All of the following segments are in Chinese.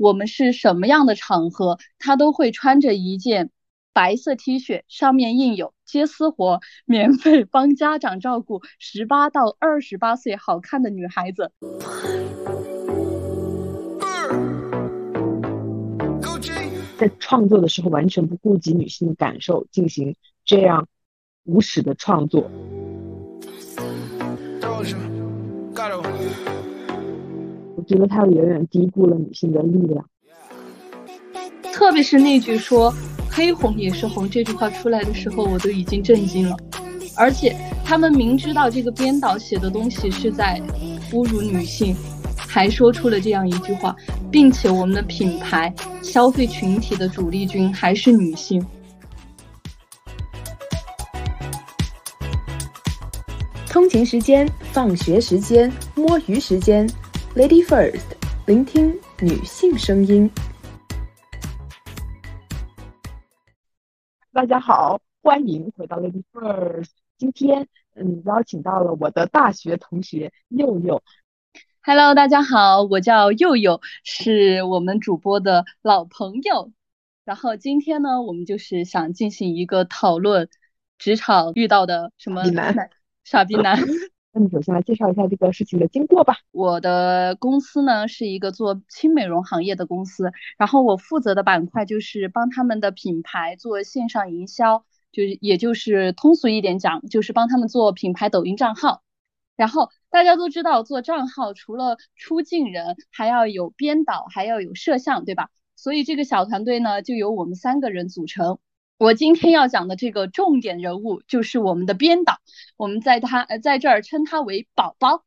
我们是什么样的场合，他都会穿着一件白色 T 恤，上面印有“接私活，免费帮家长照顾十八到二十八岁好看的女孩子”。在创作的时候，完全不顾及女性的感受，进行这样无耻的创作。我觉得他远远低估了女性的力量。特别是那句说“黑红也是红”这句话出来的时候，我都已经震惊了。而且他们明知道这个编导写的东西是在侮辱女性。还说出了这样一句话，并且我们的品牌消费群体的主力军还是女性。通勤时间、放学时间、摸鱼时间，Lady First，聆听女性声音。大家好，欢迎回到 Lady First。今天，嗯，邀请到了我的大学同学佑佑。Hello，大家好，我叫佑佑，是我们主播的老朋友。然后今天呢，我们就是想进行一个讨论，职场遇到的什么男傻逼男。那你首先来介绍一下这个事情的经过吧。我的公司呢是一个做轻美容行业的公司，然后我负责的板块就是帮他们的品牌做线上营销，就是也就是通俗一点讲，就是帮他们做品牌抖音账号，然后。大家都知道，做账号除了出镜人，还要有编导，还要有摄像，对吧？所以这个小团队呢，就由我们三个人组成。我今天要讲的这个重点人物就是我们的编导，我们在他呃在这儿称他为宝宝。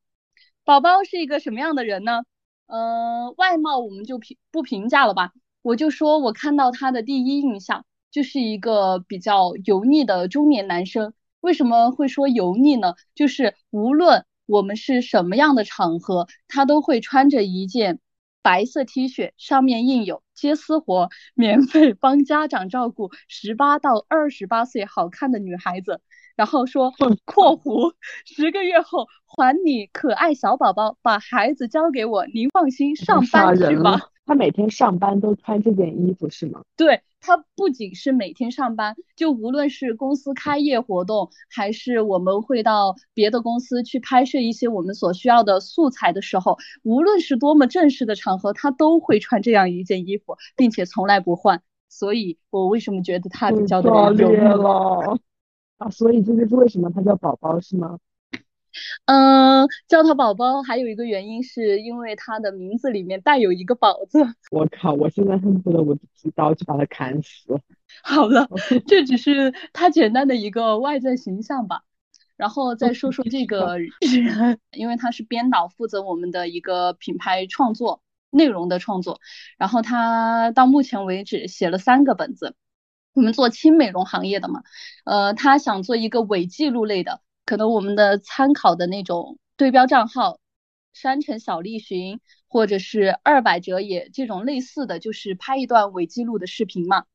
宝宝是一个什么样的人呢？嗯，外貌我们就评不评价了吧。我就说我看到他的第一印象就是一个比较油腻的中年男生。为什么会说油腻呢？就是无论我们是什么样的场合，他都会穿着一件白色 T 恤，上面印有“接私活，免费帮家长照顾十八到二十八岁好看的女孩子”，然后说（括弧十个月后还你可爱小宝宝，把孩子交给我，您放心上班去吧）。他每天上班都穿这件衣服是吗？对他不仅是每天上班，就无论是公司开业活动，还是我们会到别的公司去拍摄一些我们所需要的素材的时候，无论是多么正式的场合，他都会穿这样一件衣服，并且从来不换。所以我为什么觉得他比较的有了啊？所以这就是为什么他叫宝宝是吗？嗯，叫他宝宝还有一个原因，是因为他的名字里面带有一个宝字。我靠，我现在恨不得我一刀就把他砍死。好了，这只是他简单的一个外在形象吧。然后再说说这个人，因为他是编导，负责我们的一个品牌创作内容的创作。然后他到目前为止写了三个本子。我们做轻美容行业的嘛，呃，他想做一个伪记录类的。可能我们的参考的那种对标账号，山城小栗旬或者是二百折也这种类似的就是拍一段伪记录的视频嘛。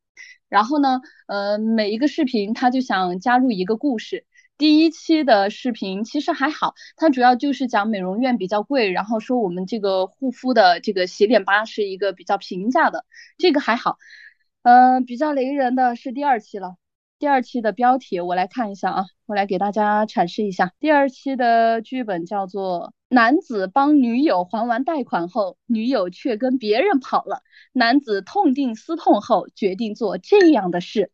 然后呢，呃，每一个视频他就想加入一个故事。第一期的视频其实还好，它主要就是讲美容院比较贵，然后说我们这个护肤的这个洗脸吧是一个比较平价的，这个还好。嗯，比较雷人的是第二期了。第二期的标题我来看一下啊，我来给大家阐释一下。第二期的剧本叫做“男子帮女友还完贷款后，女友却跟别人跑了，男子痛定思痛后决定做这样的事”。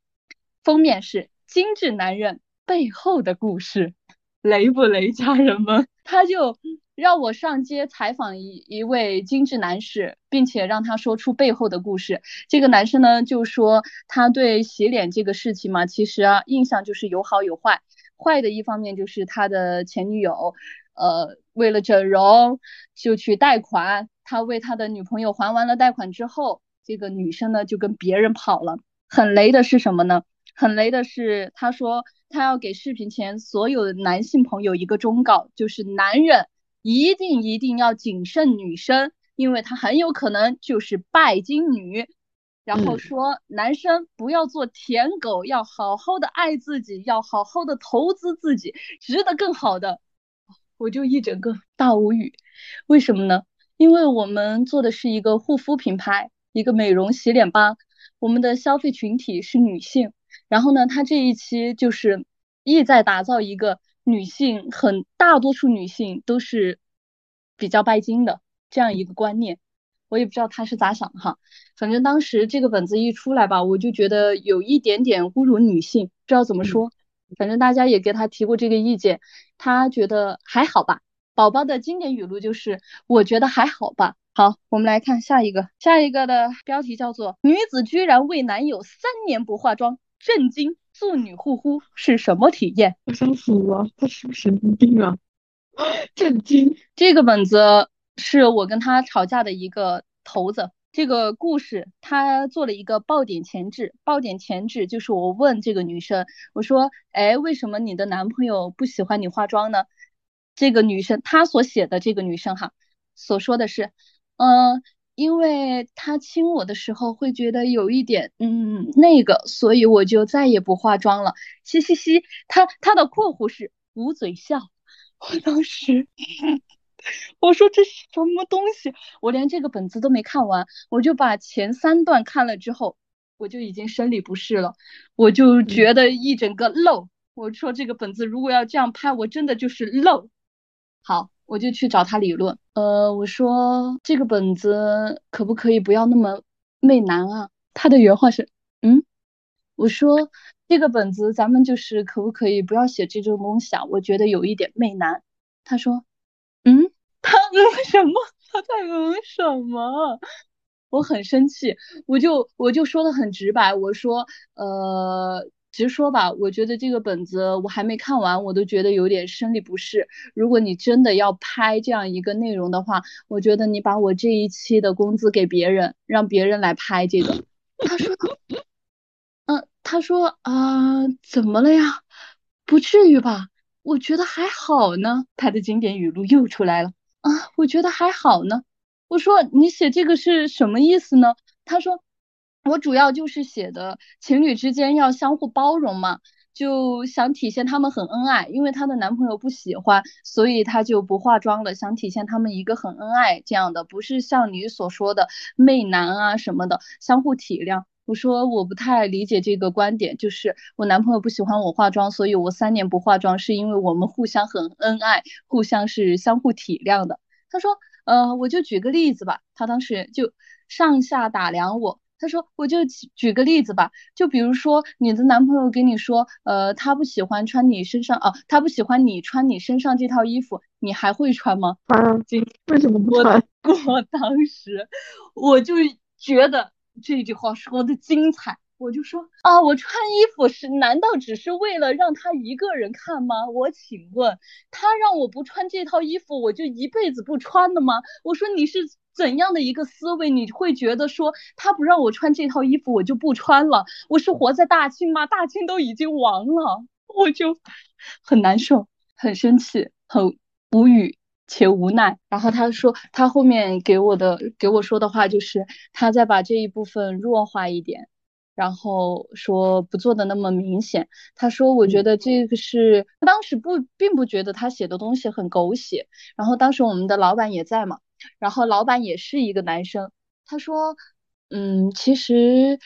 封面是精致男人背后的故事，雷不雷，家人们？他就。让我上街采访一一位精致男士，并且让他说出背后的故事。这个男生呢，就说他对洗脸这个事情嘛，其实啊，印象就是有好有坏。坏的一方面就是他的前女友，呃，为了整容就去贷款，他为他的女朋友还完了贷款之后，这个女生呢就跟别人跑了。很雷的是什么呢？很雷的是，他说他要给视频前所有的男性朋友一个忠告，就是男人。一定一定要谨慎女生，因为她很有可能就是拜金女。然后说男生不要做舔狗，要好好的爱自己，要好好的投资自己，值得更好的。我就一整个大无语，为什么呢？因为我们做的是一个护肤品牌，一个美容洗脸吧，我们的消费群体是女性。然后呢，他这一期就是意在打造一个女性，很大多数女性都是比较拜金的这样一个观念。我也不知道他是咋想的哈，反正当时这个本子一出来吧，我就觉得有一点点侮辱女性，不知道怎么说。反正大家也给他提过这个意见，他觉得还好吧。宝宝的经典语录就是我觉得还好吧。好，我们来看下一个，下一个的标题叫做女子居然为男友三年不化妆，震惊！素女护肤是什么体验？我想死了，他是不是神经病啊？震惊！这个本子是我跟他吵架的一个头子。这个故事他做了一个爆点前置，爆点前置就是我问这个女生，我说，哎，为什么你的男朋友不喜欢你化妆呢？这个女生她所写的这个女生哈，所说的是，嗯，因为他亲我的时候会觉得有一点，嗯，那个，所以我就再也不化妆了。嘻嘻嘻，他他的括弧是捂嘴笑，我当时。我说这是什么东西？我连这个本子都没看完，我就把前三段看了之后，我就已经生理不适了，我就觉得一整个漏。我说这个本子如果要这样拍，我真的就是漏。好，我就去找他理论。呃，我说这个本子可不可以不要那么媚男啊？他的原话是，嗯，我说这个本子咱们就是可不可以不要写这种东西啊？我觉得有一点媚男。他说，嗯。他嗯什么？他在嗯什么？我很生气，我就我就说的很直白，我说呃直说吧，我觉得这个本子我还没看完，我都觉得有点生理不适。如果你真的要拍这样一个内容的话，我觉得你把我这一期的工资给别人，让别人来拍这个。他说，嗯，他说啊，怎么了呀？不至于吧？我觉得还好呢。他的经典语录又出来了。啊，我觉得还好呢。我说你写这个是什么意思呢？他说我主要就是写的情侣之间要相互包容嘛，就想体现他们很恩爱。因为她的男朋友不喜欢，所以她就不化妆了，想体现他们一个很恩爱这样的，不是像你所说的媚男啊什么的，相互体谅。我说我不太理解这个观点，就是我男朋友不喜欢我化妆，所以我三年不化妆，是因为我们互相很恩爱，互相是相互体谅的。他说，呃，我就举个例子吧。他当时就上下打量我，他说，我就举举个例子吧，就比如说你的男朋友给你说，呃，他不喜欢穿你身上，哦，他不喜欢你穿你身上这套衣服，你还会穿吗？穿，为什么不穿？我当时我就觉得。这句话说的精彩，我就说啊，我穿衣服是难道只是为了让他一个人看吗？我请问他让我不穿这套衣服，我就一辈子不穿了吗？我说你是怎样的一个思维？你会觉得说他不让我穿这套衣服，我就不穿了？我是活在大清吗？大清都已经亡了，我就很难受，很生气，很无语。且无奈，然后他说，他后面给我的给我说的话就是，他再把这一部分弱化一点，然后说不做的那么明显。他说，我觉得这个是当时不并不觉得他写的东西很狗血。然后当时我们的老板也在嘛，然后老板也是一个男生，他说，嗯，其实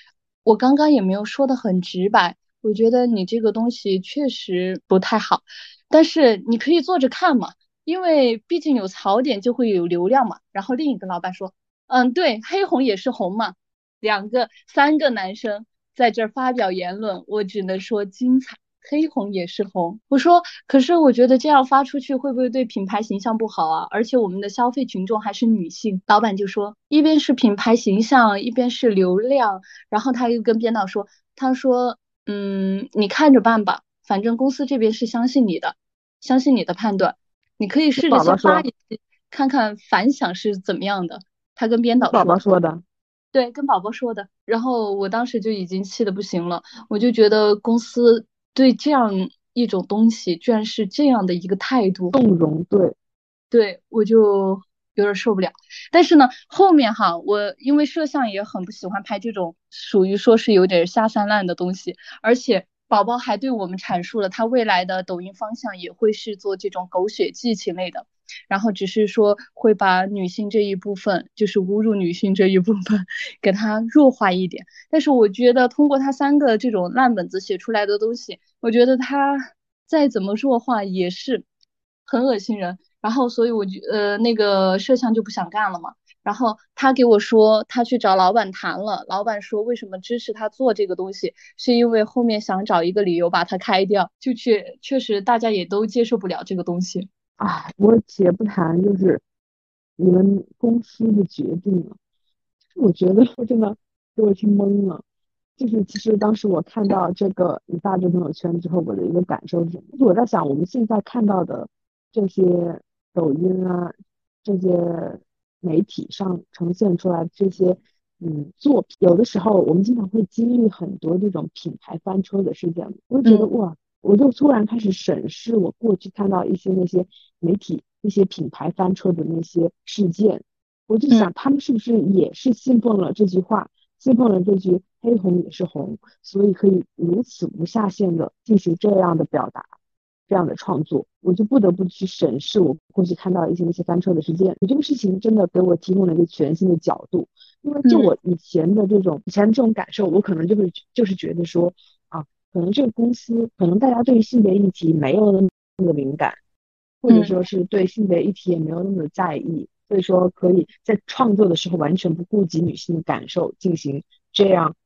我刚刚也没有说的很直白，我觉得你这个东西确实不太好，但是你可以做着看嘛。因为毕竟有槽点就会有流量嘛，然后另一个老板说，嗯，对，黑红也是红嘛，两个三个男生在这儿发表言论，我只能说精彩，黑红也是红。我说，可是我觉得这样发出去会不会对品牌形象不好啊？而且我们的消费群众还是女性。老板就说，一边是品牌形象，一边是流量，然后他又跟编导说，他说，嗯，你看着办吧，反正公司这边是相信你的，相信你的判断。你可以试着先发一期，看看反响是怎么样的。他跟编导宝宝说的，对，跟宝宝说的。然后我当时就已经气得不行了，我就觉得公司对这样一种东西居然是这样的一个态度，纵容，对，对我就有点受不了。但是呢，后面哈，我因为摄像也很不喜欢拍这种属于说是有点下三滥的东西，而且。宝宝还对我们阐述了他未来的抖音方向也会是做这种狗血剧情类的，然后只是说会把女性这一部分，就是侮辱女性这一部分，给它弱化一点。但是我觉得通过他三个这种烂本子写出来的东西，我觉得他再怎么弱化也是很恶心人。然后所以我就呃那个摄像就不想干了嘛。然后他给我说，他去找老板谈了，老板说为什么支持他做这个东西，是因为后面想找一个理由把他开掉，就确确实大家也都接受不了这个东西。啊，我且不谈就是你们公司的决定了，我觉得我真的给我听懵了。就是其实当时我看到这个你发这朋友圈之后，我的一个感受是我在想，我们现在看到的这些抖音啊，这些。媒体上呈现出来这些嗯作品，有的时候我们经常会经历很多这种品牌翻车的事件，我就觉得哇，我就突然开始审视我过去看到一些那些媒体一些品牌翻车的那些事件，我就想他们是不是也是信奉了这句话，信奉了这句黑红也是红，所以可以如此无下限的进行这样的表达。这样的创作，我就不得不去审视我过去看到一些那些翻车的事件。你这个事情真的给我提供了一个全新的角度，因为就我以前的这种以前这种感受，我可能就会就是觉得说啊，可能这个公司可能大家对于性别议题没有那么的敏感，或者说是对性别议题也没有那么的在意，所以说可以在创作的时候完全不顾及女性的感受进行这样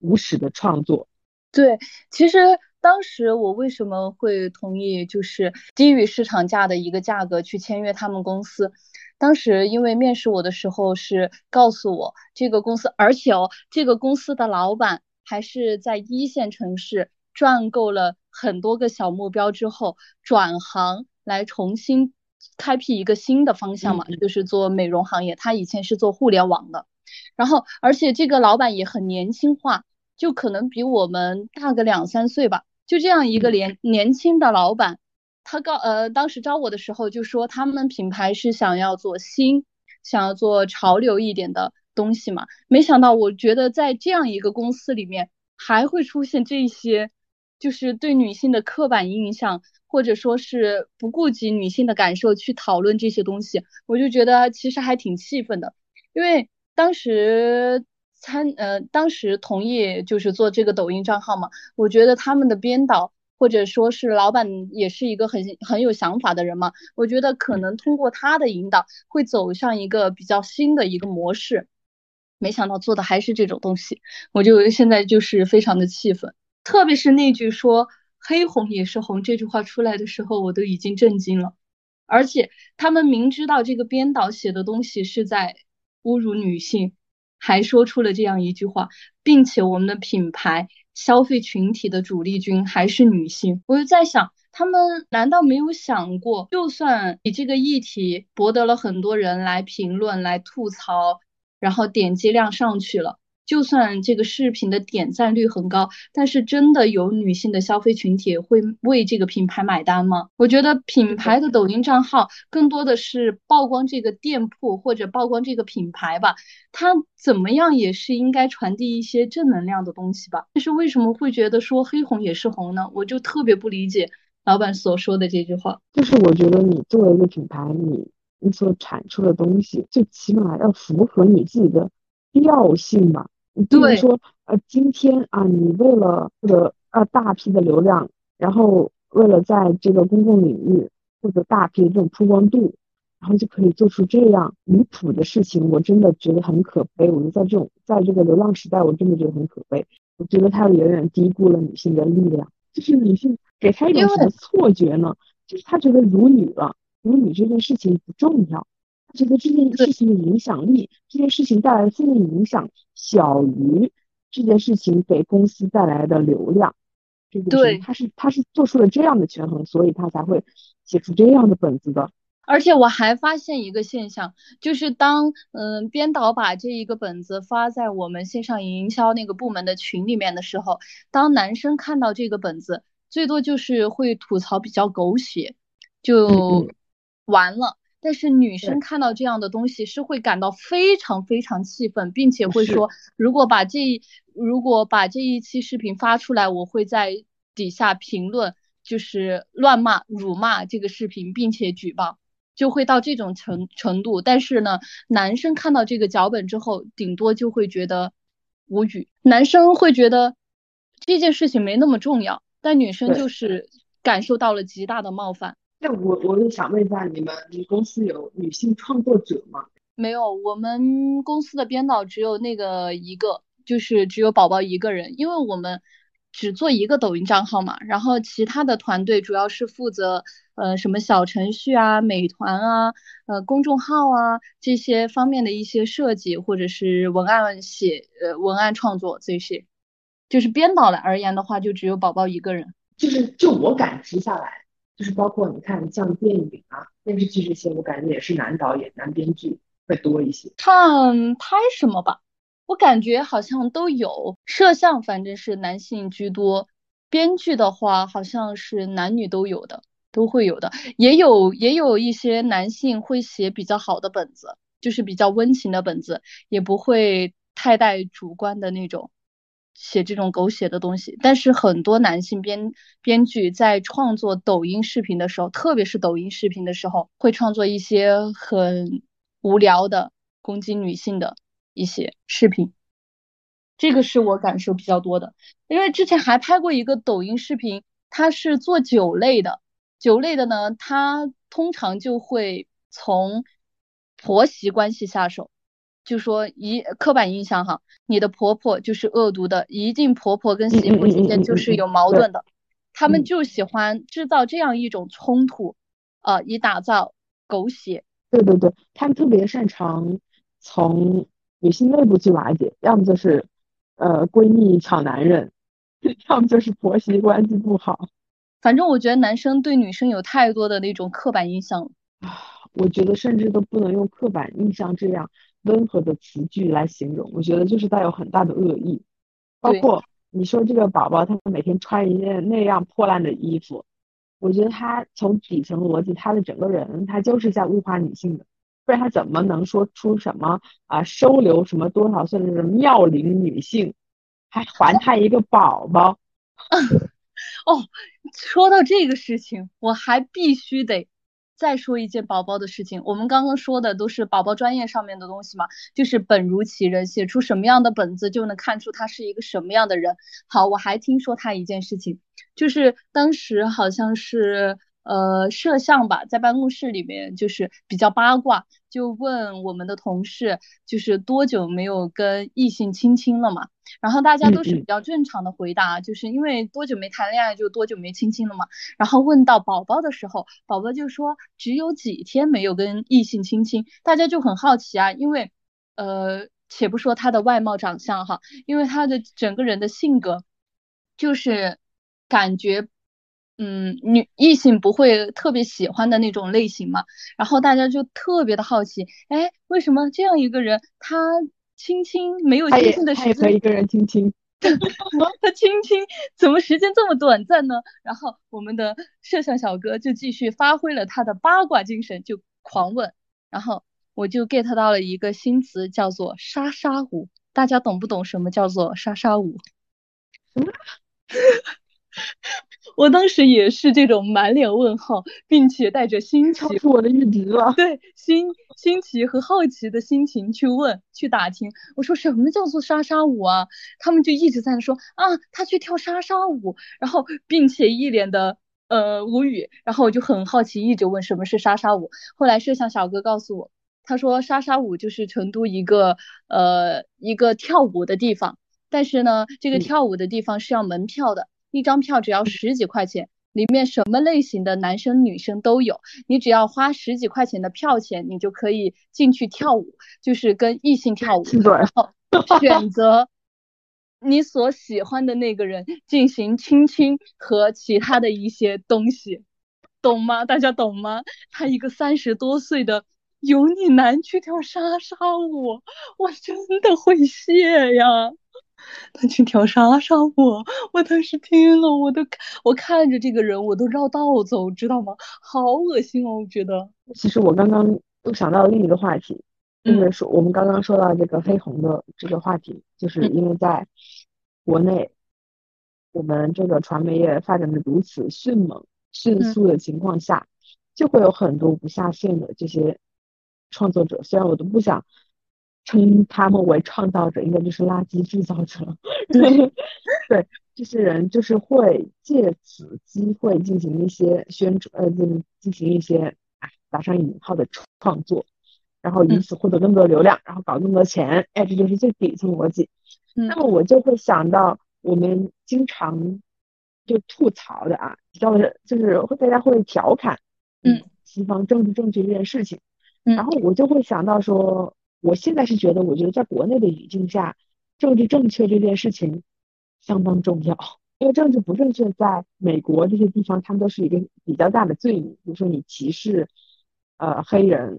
无耻的创作。对，其实。当时我为什么会同意，就是低于市场价的一个价格去签约他们公司？当时因为面试我的时候是告诉我这个公司，而且哦，这个公司的老板还是在一线城市赚够了很多个小目标之后，转行来重新开辟一个新的方向嘛，就是做美容行业。他以前是做互联网的，然后而且这个老板也很年轻化，就可能比我们大个两三岁吧。就这样一个年年轻的老板，他告呃当时招我的时候就说他们品牌是想要做新，想要做潮流一点的东西嘛。没想到我觉得在这样一个公司里面还会出现这些，就是对女性的刻板印象，或者说是不顾及女性的感受去讨论这些东西，我就觉得其实还挺气愤的，因为当时。参呃，当时同意就是做这个抖音账号嘛，我觉得他们的编导或者说是老板也是一个很很有想法的人嘛，我觉得可能通过他的引导会走向一个比较新的一个模式，没想到做的还是这种东西，我就现在就是非常的气愤，特别是那句说黑红也是红这句话出来的时候，我都已经震惊了，而且他们明知道这个编导写的东西是在侮辱女性。还说出了这样一句话，并且我们的品牌消费群体的主力军还是女性，我就在想，他们难道没有想过，就算你这个议题博得了很多人来评论、来吐槽，然后点击量上去了？就算这个视频的点赞率很高，但是真的有女性的消费群体会为这个品牌买单吗？我觉得品牌的抖音账号更多的是曝光这个店铺或者曝光这个品牌吧，它怎么样也是应该传递一些正能量的东西吧。但是为什么会觉得说黑红也是红呢？我就特别不理解老板所说的这句话。就是我觉得你作为一个品牌，你你所产出的东西，最起码要符合你自己的调性吧。比如说，呃，今天啊，你为了获得呃大批的流量，然后为了在这个公共领域获得大批的这种曝光度，然后就可以做出这样离谱的事情，我真的觉得很可悲。我们在这种在这个流量时代，我真的觉得很可悲。我觉得他远远低估了女性的力量，就是女性给他一种什么错觉呢？就是他觉得辱女了，辱女这件事情不重要。他觉得这件事情的影响力，这件事情带来的负面影响小于这件事情给公司带来的流量。这个对，他是他是做出了这样的权衡，所以他才会写出这样的本子的。而且我还发现一个现象，就是当嗯编导把这一个本子发在我们线上营销那个部门的群里面的时候，当男生看到这个本子，最多就是会吐槽比较狗血，就完了。但是女生看到这样的东西是会感到非常非常气愤，并且会说，如果把这如果把这一期视频发出来，我会在底下评论，就是乱骂、辱骂这个视频，并且举报。就会到这种程程度。但是呢，男生看到这个脚本之后，顶多就会觉得无语。男生会觉得这件事情没那么重要，但女生就是感受到了极大的冒犯。那我我就想问一下，你们你公司有女性创作者吗？没有，我们公司的编导只有那个一个，就是只有宝宝一个人，因为我们只做一个抖音账号嘛，然后其他的团队主要是负责呃什么小程序啊、美团啊、呃公众号啊这些方面的一些设计或者是文案写呃文案创作这些，就是编导的而言的话，就只有宝宝一个人。就是就我感知下来，就是包括你看像电影啊、电视剧这些，我感觉也是男导演、男编剧。会多一些，看拍什么吧，我感觉好像都有。摄像反正是男性居多，编剧的话好像是男女都有的，都会有的。也有也有一些男性会写比较好的本子，就是比较温情的本子，也不会太带主观的那种写这种狗血的东西。但是很多男性编编剧在创作抖音视频的时候，特别是抖音视频的时候，会创作一些很。无聊的攻击女性的一些视频，这个是我感受比较多的。因为之前还拍过一个抖音视频，它是做酒类的，酒类的呢，它通常就会从婆媳关系下手，就说一刻板印象哈，你的婆婆就是恶毒的，一定婆婆跟媳妇之间就是有矛盾的，他们就喜欢制造这样一种冲突，呃，以打造狗血。对对对，他们特别擅长从女性内部去瓦解，要么就是呃闺蜜抢男人，要么就是婆媳关系不好。反正我觉得男生对女生有太多的那种刻板印象啊，我觉得甚至都不能用刻板印象这样温和的词句来形容，我觉得就是带有很大的恶意。包括你说这个宝宝，他每天穿一件那样破烂的衣服。我觉得他从底层逻辑，他的整个人他就是在物化女性的，不然他怎么能说出什么啊收留什么多少岁的妙龄女性，还还他一个宝宝？哦，说到这个事情，我还必须得。再说一件宝宝的事情，我们刚刚说的都是宝宝专业上面的东西嘛，就是本如其人，写出什么样的本子就能看出他是一个什么样的人。好，我还听说他一件事情，就是当时好像是。呃，摄像吧，在办公室里面就是比较八卦，就问我们的同事，就是多久没有跟异性亲亲了嘛？然后大家都是比较正常的回答，就是因为多久没谈恋爱就多久没亲亲了嘛。然后问到宝宝的时候，宝宝就说只有几天没有跟异性亲亲，大家就很好奇啊，因为呃，且不说他的外貌长相哈，因为他的整个人的性格就是感觉。嗯，女异性不会特别喜欢的那种类型嘛，然后大家就特别的好奇，哎，为什么这样一个人，他亲亲没有亲亲的时间，他也可以跟人亲亲，他亲亲怎么时间这么短暂呢？然后我们的摄像小哥就继续发挥了他的八卦精神，就狂问，然后我就 get 到了一个新词，叫做莎莎舞，大家懂不懂什么叫做莎莎舞？什么？我当时也是这种满脸问号，并且带着新奇，我的预知了。对，新新奇和好奇的心情去问、去打听。我说什么叫做莎莎舞啊？他们就一直在那说啊，他去跳莎莎舞，然后并且一脸的呃无语。然后我就很好奇，一直问什么是莎莎舞。后来摄像小哥告诉我，他说莎莎舞就是成都一个呃一个跳舞的地方，但是呢，这个跳舞的地方是要门票的。一张票只要十几块钱，里面什么类型的男生女生都有。你只要花十几块钱的票钱，你就可以进去跳舞，就是跟异性跳舞，然后选择你所喜欢的那个人进行亲亲和其他的一些东西，懂吗？大家懂吗？他一个三十多岁的油腻男去跳莎莎舞，我真的会谢呀。他去跳莎莎舞，我当时听了，我都我看着这个人，我都绕道走，知道吗？好恶心哦，我觉得。其实我刚刚又想到另一个话题，就是说我们刚刚说到这个黑红的这个话题，就是因为在国内，我们这个传媒业发展的如此迅猛、迅速的情况下，就会有很多不下线的这些创作者，虽然我都不想称他们为创造者，应该就是垃圾制造者。对，对，这些人就是会借此机会进行一些宣传，呃，就是进行一些打上引号的创作，然后以此获得更多流量，然后搞更多钱。哎，这就是最底层逻辑。那么我就会想到我们经常就吐槽的啊，知道的就是会大家会调侃，嗯，西方政治正确这件事情，然后我就会想到说，我现在是觉得，我觉得在国内的语境下，政治正确这件事情相当重要，因为政治不正确在美国这些地方，他们都是一个比较大的罪名，比如说你歧视呃黑人，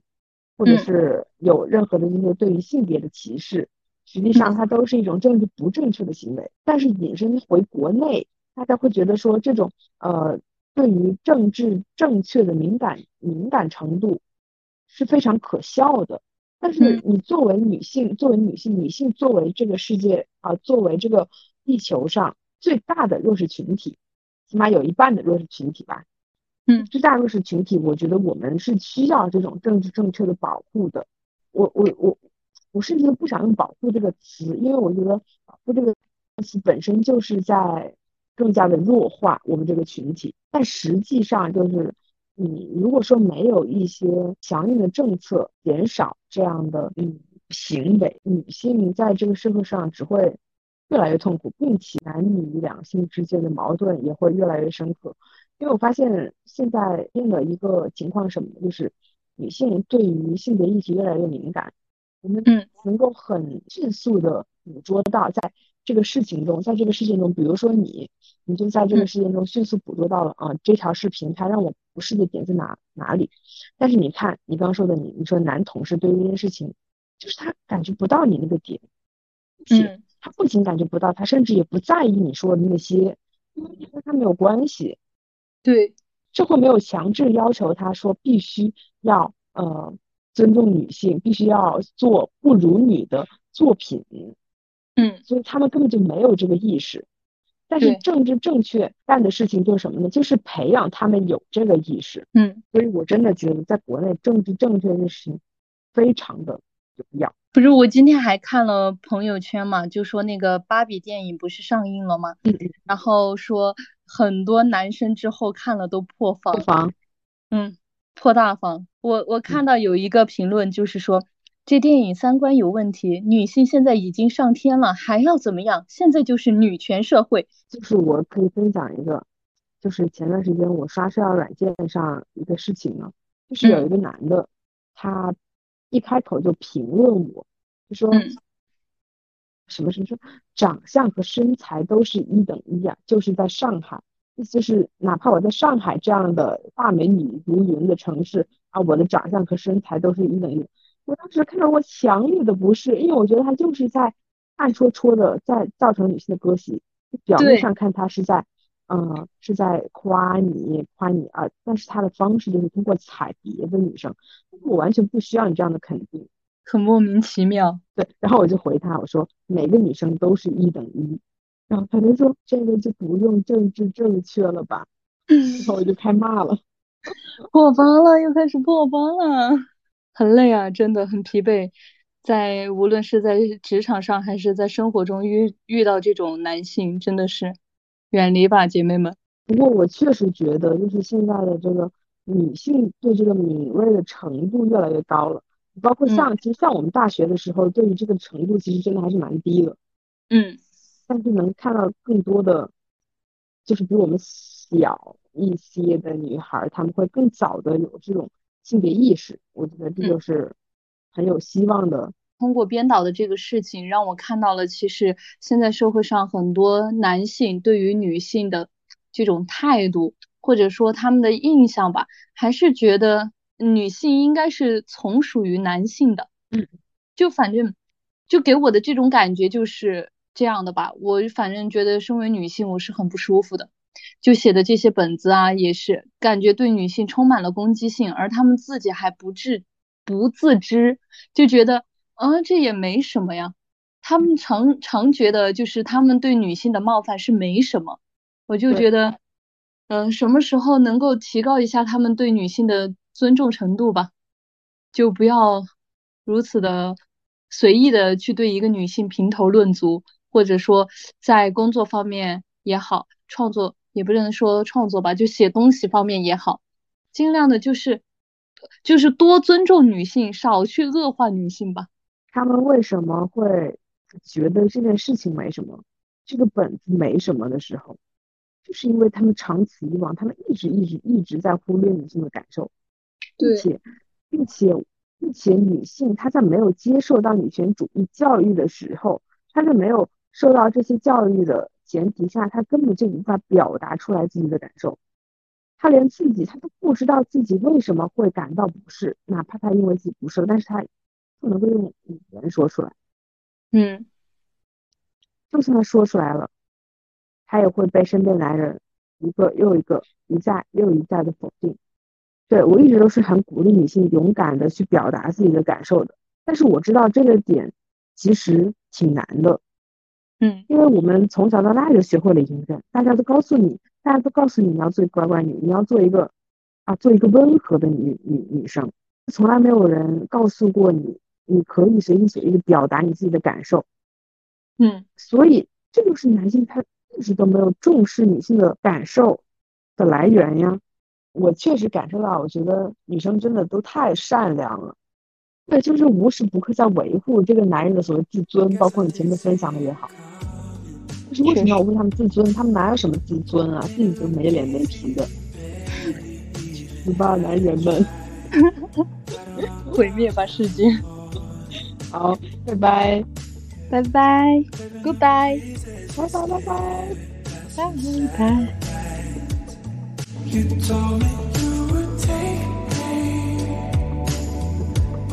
或者是有任何的这些对于性别的歧视。实际上，它都是一种政治不正确的行为。但是引申回国内，大家会觉得说，这种呃，对于政治正确的敏感敏感程度是非常可笑的。但是你作为女性，作为女性，女性作为这个世界啊，作为这个地球上最大的弱势群体，起码有一半的弱势群体吧。嗯，最大弱势群体，我觉得我们是需要这种政治正确的保护的。我我我。我甚至都不想用“保护”这个词，因为我觉得“保护”这个词本身就是在更加的弱化我们这个群体。但实际上，就是你如果说没有一些强硬的政策减少这样的嗯行为，女性在这个社会上只会越来越痛苦，并且男女两性之间的矛盾也会越来越深刻。因为我发现现在变的一个情况是什么，就是女性对于性别议题越来越敏感。我们嗯能够很迅速的捕捉到，在这个事情中，在这个事件中，比如说你，你就在这个事件中迅速捕捉到了啊，这条视频它让我不适的点在哪哪里？但是你看你刚刚说的，你你说男同事对于这件事情，就是他感觉不到你那个点，嗯，他不仅感觉不到，他甚至也不在意你说的那些，因为跟他没有关系，对，社会没有强制要求他说必须要呃。尊重女性，必须要做不如女的作品，嗯，所以他们根本就没有这个意识。但是政治正确干的事情就是什么呢？就是培养他们有这个意识，嗯，所以我真的觉得在国内政治正确的事情非常的有必要。不是，我今天还看了朋友圈嘛，就说那个芭比电影不是上映了吗？嗯，然后说很多男生之后看了都破防，破防，嗯。破大防！我我看到有一个评论，就是说这电影三观有问题，女性现在已经上天了，还要怎么样？现在就是女权社会。就是我可以分享一个，就是前段时间我刷社交软件上一个事情呢，就是有一个男的，他一开口就评论我，就说什么什么说长相和身材都是一等一啊，就是在上海。意思就是哪怕我在上海这样的大美女如云的城市啊，我的长相和身材都是一等一。我当时看到过强烈的不适，因为我觉得他就是在暗戳戳的在造成女性的割席。表面上看他是在，嗯，是在夸你夸你啊，但是他的方式就是通过踩别的女生，我完全不需要你这样的肯定，很莫名其妙。对，然后我就回他，我说每个女生都是一等一。然后他就说：“这个就不用政治正确了吧？”然后我就开骂了，破防了，又开始破防了，很累啊，真的很疲惫。在无论是在职场上还是在生活中遇遇到这种男性，真的是远离吧，姐妹们。不过我确实觉得，就是现在的这个女性对这个敏锐的程度越来越高了，包括像其实像我们大学的时候，对于这个程度其实真的还是蛮低的。嗯。但是能看到更多的，就是比我们小一些的女孩，她们会更早的有这种性别意识。我觉得这就是很有希望的。通过编导的这个事情，让我看到了其实现在社会上很多男性对于女性的这种态度，或者说他们的印象吧，还是觉得女性应该是从属于男性的。嗯，就反正就给我的这种感觉就是。这样的吧，我反正觉得身为女性，我是很不舒服的。就写的这些本子啊，也是感觉对女性充满了攻击性，而他们自己还不自不自知，就觉得啊，这也没什么呀。他们常常觉得就是他们对女性的冒犯是没什么，我就觉得嗯，什么时候能够提高一下他们对女性的尊重程度吧？就不要如此的随意的去对一个女性评头论足，或者说在工作方面也好，创作也不能说创作吧，就写东西方面也好，尽量的就是就是多尊重女性，少去恶化女性吧。他们为什么会觉得这件事情没什么，这个本子没什么的时候？就是因为他们长此以往，他们一直一直一直在忽略女性的感受，并且，并且，并且女性她在没有接受到女权主义教育的时候，她就没有受到这些教育的前提下，他根本就无法表达出来自己的感受，他连自己他都不知道自己为什么会感到不适，哪怕他因为自己不适，但是他不能够用语言说出来，嗯，就算他说出来了。他也会被身边男人一个又一个、一再又一再的否定。对我一直都是很鼓励女性勇敢的去表达自己的感受的，但是我知道这个点其实挺难的。嗯，因为我们从小到大就学会了隐忍，大家都告诉你，大家都告诉你你要做乖乖女，你要做一个啊，做一个温和的女女女生，从来没有人告诉过你，你可以随心所欲的表达你自己的感受。嗯，所以这就是男性他。一直都没有重视女性的感受的来源呀，我确实感受到，我觉得女生真的都太善良了，对，就是无时不刻在维护这个男人的所谓自尊，包括你前面分享的也好，就是为什么要维护他们自尊？他们哪有什么自尊啊？自己都没脸没皮的，死吧男人们，毁灭吧世界，好，拜拜。拜拜，Goodbye，拜拜拜拜，拜拜。